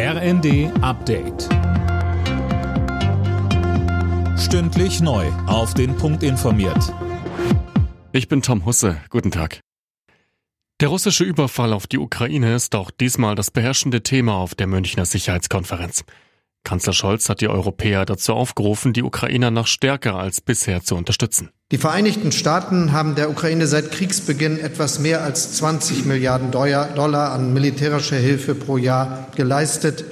RND Update. Stündlich neu. Auf den Punkt informiert. Ich bin Tom Husse. Guten Tag. Der russische Überfall auf die Ukraine ist auch diesmal das beherrschende Thema auf der Münchner Sicherheitskonferenz. Kanzler Scholz hat die Europäer dazu aufgerufen, die Ukrainer noch stärker als bisher zu unterstützen. Die Vereinigten Staaten haben der Ukraine seit Kriegsbeginn etwas mehr als 20 Milliarden Dollar an militärischer Hilfe pro Jahr geleistet,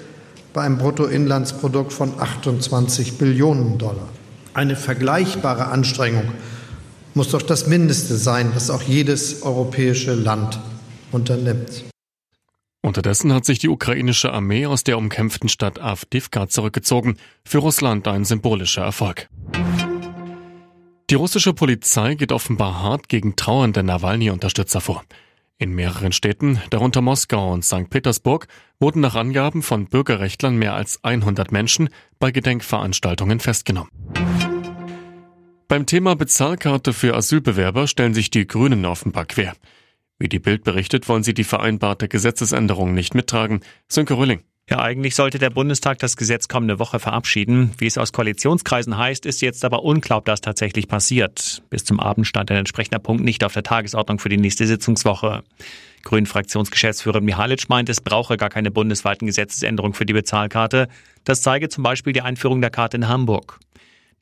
bei einem Bruttoinlandsprodukt von 28 Billionen Dollar. Eine vergleichbare Anstrengung muss doch das Mindeste sein, was auch jedes europäische Land unternimmt. Unterdessen hat sich die ukrainische Armee aus der umkämpften Stadt Avdivka zurückgezogen. Für Russland ein symbolischer Erfolg. Die russische Polizei geht offenbar hart gegen trauernde Nawalny-Unterstützer vor. In mehreren Städten, darunter Moskau und St. Petersburg, wurden nach Angaben von Bürgerrechtlern mehr als 100 Menschen bei Gedenkveranstaltungen festgenommen. Beim Thema Bezahlkarte für Asylbewerber stellen sich die Grünen offenbar quer. Wie die Bild berichtet, wollen sie die vereinbarte Gesetzesänderung nicht mittragen. Sönke Rülling. Ja, eigentlich sollte der Bundestag das Gesetz kommende Woche verabschieden. Wie es aus Koalitionskreisen heißt, ist jetzt aber unklar, ob das tatsächlich passiert. Bis zum Abend stand ein entsprechender Punkt nicht auf der Tagesordnung für die nächste Sitzungswoche. Grünen-Fraktionsgeschäftsführer Mihalic meint, es brauche gar keine bundesweiten Gesetzesänderung für die Bezahlkarte. Das zeige zum Beispiel die Einführung der Karte in Hamburg.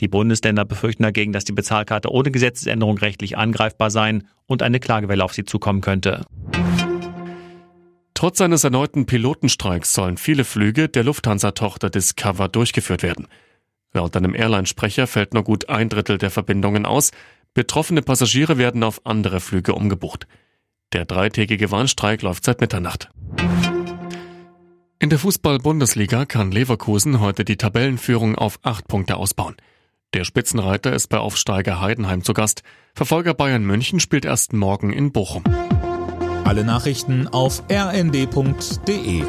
Die Bundesländer befürchten dagegen, dass die Bezahlkarte ohne Gesetzesänderung rechtlich angreifbar sein und eine Klagewelle auf sie zukommen könnte. Trotz eines erneuten Pilotenstreiks sollen viele Flüge der Lufthansa-Tochter Discover durchgeführt werden. Laut einem Airline-Sprecher fällt nur gut ein Drittel der Verbindungen aus. Betroffene Passagiere werden auf andere Flüge umgebucht. Der dreitägige Warnstreik läuft seit Mitternacht. In der Fußball-Bundesliga kann Leverkusen heute die Tabellenführung auf acht Punkte ausbauen. Der Spitzenreiter ist bei Aufsteiger Heidenheim zu Gast. Verfolger Bayern München spielt erst morgen in Bochum. Alle Nachrichten auf rnd.de